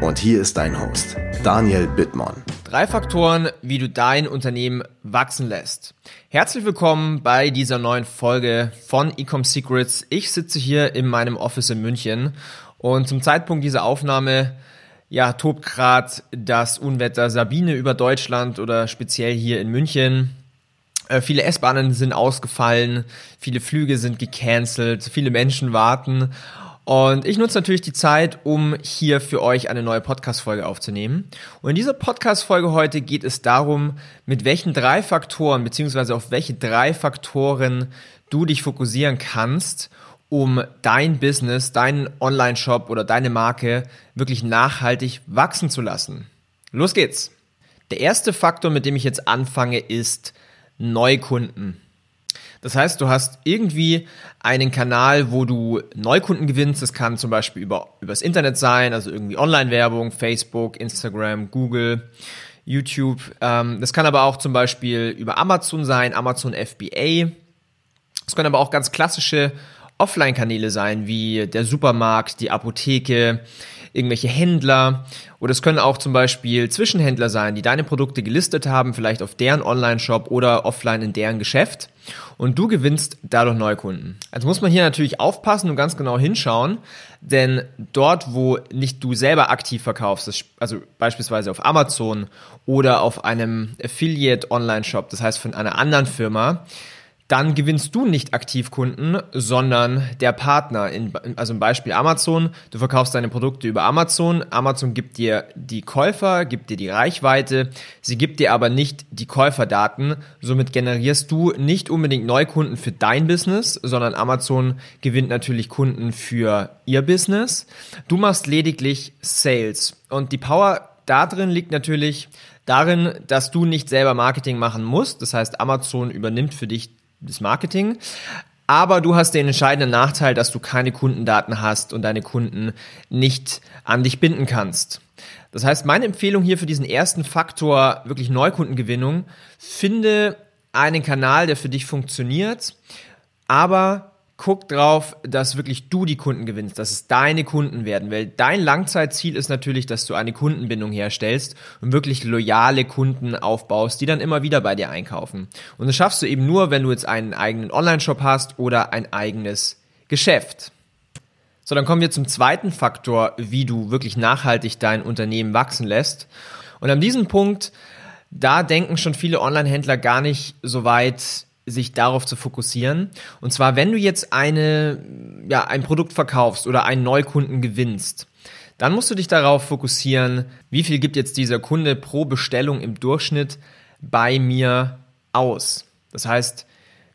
Und hier ist dein Host, Daniel Bittmann. Drei Faktoren, wie du dein Unternehmen wachsen lässt. Herzlich willkommen bei dieser neuen Folge von Ecom Secrets. Ich sitze hier in meinem Office in München und zum Zeitpunkt dieser Aufnahme ja, tobt gerade das Unwetter Sabine über Deutschland oder speziell hier in München. Äh, viele S-Bahnen sind ausgefallen, viele Flüge sind gecancelt, viele Menschen warten und ich nutze natürlich die Zeit, um hier für euch eine neue Podcast-Folge aufzunehmen. Und in dieser Podcast-Folge heute geht es darum, mit welchen drei Faktoren, beziehungsweise auf welche drei Faktoren du dich fokussieren kannst, um dein Business, deinen Online-Shop oder deine Marke wirklich nachhaltig wachsen zu lassen. Los geht's! Der erste Faktor, mit dem ich jetzt anfange, ist Neukunden. Das heißt, du hast irgendwie einen Kanal, wo du Neukunden gewinnst. Das kann zum Beispiel über, übers Internet sein, also irgendwie Online-Werbung, Facebook, Instagram, Google, YouTube. Ähm, das kann aber auch zum Beispiel über Amazon sein, Amazon FBA. Es können aber auch ganz klassische Offline-Kanäle sein, wie der Supermarkt, die Apotheke, irgendwelche Händler. Oder es können auch zum Beispiel Zwischenhändler sein, die deine Produkte gelistet haben, vielleicht auf deren Online-Shop oder offline in deren Geschäft. Und du gewinnst dadurch Neukunden. Also muss man hier natürlich aufpassen und ganz genau hinschauen, denn dort, wo nicht du selber aktiv verkaufst, also beispielsweise auf Amazon oder auf einem Affiliate Online-Shop, das heißt von einer anderen Firma, dann gewinnst du nicht aktiv Kunden, sondern der Partner. In, also im Beispiel Amazon, du verkaufst deine Produkte über Amazon. Amazon gibt dir die Käufer, gibt dir die Reichweite, sie gibt dir aber nicht die Käuferdaten. Somit generierst du nicht unbedingt Neukunden für dein Business, sondern Amazon gewinnt natürlich Kunden für ihr Business. Du machst lediglich Sales. Und die Power da drin liegt natürlich darin, dass du nicht selber Marketing machen musst. Das heißt, Amazon übernimmt für dich das Marketing. Aber du hast den entscheidenden Nachteil, dass du keine Kundendaten hast und deine Kunden nicht an dich binden kannst. Das heißt, meine Empfehlung hier für diesen ersten Faktor, wirklich Neukundengewinnung, finde einen Kanal, der für dich funktioniert, aber guck drauf, dass wirklich du die Kunden gewinnst, dass es deine Kunden werden, weil dein Langzeitziel ist natürlich, dass du eine Kundenbindung herstellst und wirklich loyale Kunden aufbaust, die dann immer wieder bei dir einkaufen. Und das schaffst du eben nur, wenn du jetzt einen eigenen Online-Shop hast oder ein eigenes Geschäft. So, dann kommen wir zum zweiten Faktor, wie du wirklich nachhaltig dein Unternehmen wachsen lässt. Und an diesem Punkt, da denken schon viele Online-Händler gar nicht so weit sich darauf zu fokussieren. Und zwar, wenn du jetzt eine, ja, ein Produkt verkaufst oder einen Neukunden gewinnst, dann musst du dich darauf fokussieren, wie viel gibt jetzt dieser Kunde pro Bestellung im Durchschnitt bei mir aus. Das heißt,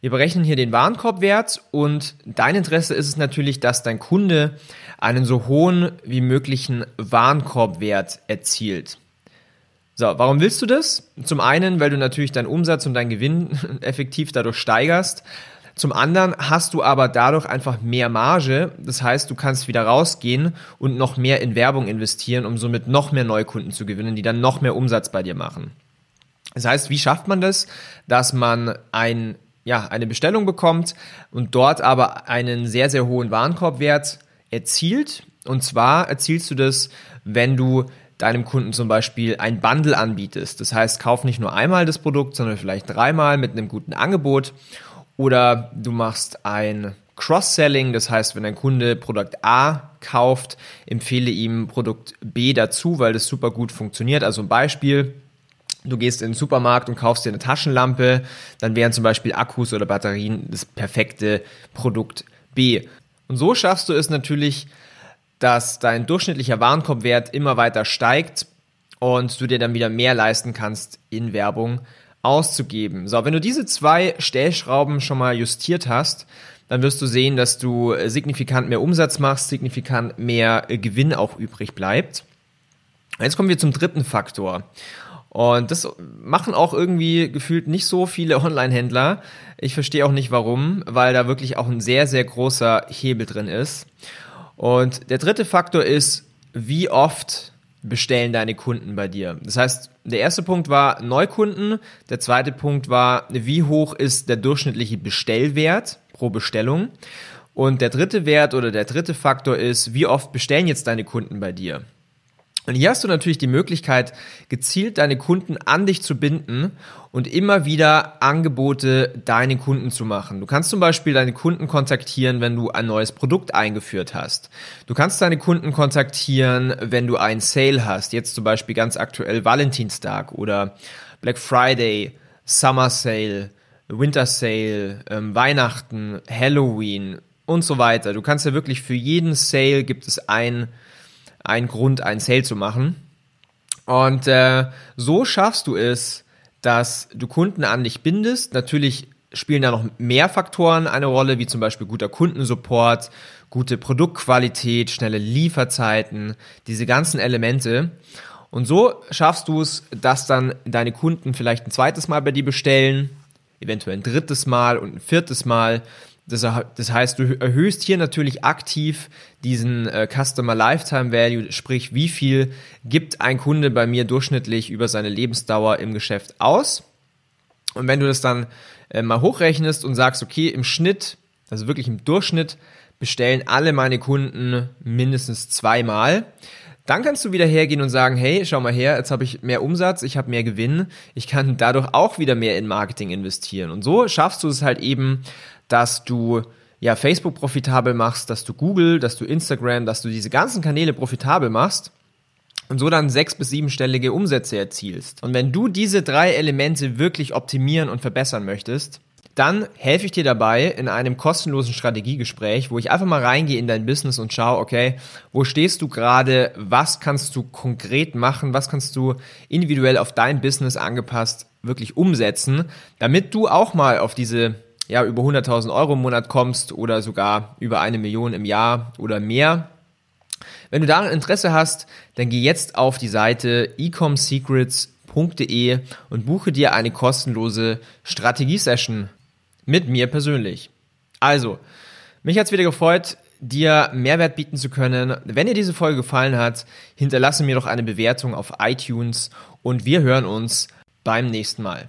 wir berechnen hier den Warenkorbwert und dein Interesse ist es natürlich, dass dein Kunde einen so hohen wie möglichen Warenkorbwert erzielt. So, warum willst du das? Zum einen, weil du natürlich deinen Umsatz und deinen Gewinn effektiv dadurch steigerst. Zum anderen hast du aber dadurch einfach mehr Marge. Das heißt, du kannst wieder rausgehen und noch mehr in Werbung investieren, um somit noch mehr Neukunden zu gewinnen, die dann noch mehr Umsatz bei dir machen. Das heißt, wie schafft man das? Dass man ein, ja, eine Bestellung bekommt und dort aber einen sehr, sehr hohen Warenkorbwert erzielt. Und zwar erzielst du das, wenn du deinem Kunden zum Beispiel ein Bundle anbietest. Das heißt, kauf nicht nur einmal das Produkt, sondern vielleicht dreimal mit einem guten Angebot. Oder du machst ein Cross-Selling, das heißt, wenn ein Kunde Produkt A kauft, empfehle ihm Produkt B dazu, weil das super gut funktioniert. Also ein Beispiel, du gehst in den Supermarkt und kaufst dir eine Taschenlampe, dann wären zum Beispiel Akkus oder Batterien das perfekte Produkt B. Und so schaffst du es natürlich, dass dein durchschnittlicher Warenkorbwert immer weiter steigt und du dir dann wieder mehr leisten kannst, in Werbung auszugeben. So, wenn du diese zwei Stellschrauben schon mal justiert hast, dann wirst du sehen, dass du signifikant mehr Umsatz machst, signifikant mehr Gewinn auch übrig bleibt. Jetzt kommen wir zum dritten Faktor. Und das machen auch irgendwie gefühlt nicht so viele Online-Händler. Ich verstehe auch nicht warum, weil da wirklich auch ein sehr, sehr großer Hebel drin ist. Und der dritte Faktor ist, wie oft bestellen deine Kunden bei dir. Das heißt, der erste Punkt war Neukunden, der zweite Punkt war, wie hoch ist der durchschnittliche Bestellwert pro Bestellung und der dritte Wert oder der dritte Faktor ist, wie oft bestellen jetzt deine Kunden bei dir. Und hier hast du natürlich die Möglichkeit, gezielt deine Kunden an dich zu binden und immer wieder Angebote deinen Kunden zu machen. Du kannst zum Beispiel deine Kunden kontaktieren, wenn du ein neues Produkt eingeführt hast. Du kannst deine Kunden kontaktieren, wenn du einen Sale hast. Jetzt zum Beispiel ganz aktuell Valentinstag oder Black Friday, Summer Sale, Winter Sale, ähm, Weihnachten, Halloween und so weiter. Du kannst ja wirklich für jeden Sale gibt es ein ein Grund, einen Sale zu machen. Und äh, so schaffst du es, dass du Kunden an dich bindest. Natürlich spielen da noch mehr Faktoren eine Rolle, wie zum Beispiel guter Kundensupport, gute Produktqualität, schnelle Lieferzeiten, diese ganzen Elemente. Und so schaffst du es, dass dann deine Kunden vielleicht ein zweites Mal bei dir bestellen, eventuell ein drittes Mal und ein viertes Mal, das, das, heißt, du erhöhst hier natürlich aktiv diesen äh, Customer Lifetime Value, sprich, wie viel gibt ein Kunde bei mir durchschnittlich über seine Lebensdauer im Geschäft aus. Und wenn du das dann äh, mal hochrechnest und sagst, okay, im Schnitt, also wirklich im Durchschnitt, bestellen alle meine Kunden mindestens zweimal, dann kannst du wieder hergehen und sagen, hey, schau mal her, jetzt habe ich mehr Umsatz, ich habe mehr Gewinn, ich kann dadurch auch wieder mehr in Marketing investieren. Und so schaffst du es halt eben, dass du ja Facebook profitabel machst, dass du Google, dass du Instagram, dass du diese ganzen Kanäle profitabel machst und so dann sechs- bis siebenstellige Umsätze erzielst. Und wenn du diese drei Elemente wirklich optimieren und verbessern möchtest, dann helfe ich dir dabei in einem kostenlosen Strategiegespräch, wo ich einfach mal reingehe in dein Business und schaue, okay, wo stehst du gerade, was kannst du konkret machen, was kannst du individuell auf dein Business angepasst wirklich umsetzen, damit du auch mal auf diese ja, über 100.000 Euro im Monat kommst oder sogar über eine Million im Jahr oder mehr. Wenn du daran Interesse hast, dann geh jetzt auf die Seite ecomsecrets.de und buche dir eine kostenlose Strategiesession mit mir persönlich. Also, mich hat's wieder gefreut, dir Mehrwert bieten zu können. Wenn dir diese Folge gefallen hat, hinterlasse mir doch eine Bewertung auf iTunes und wir hören uns beim nächsten Mal.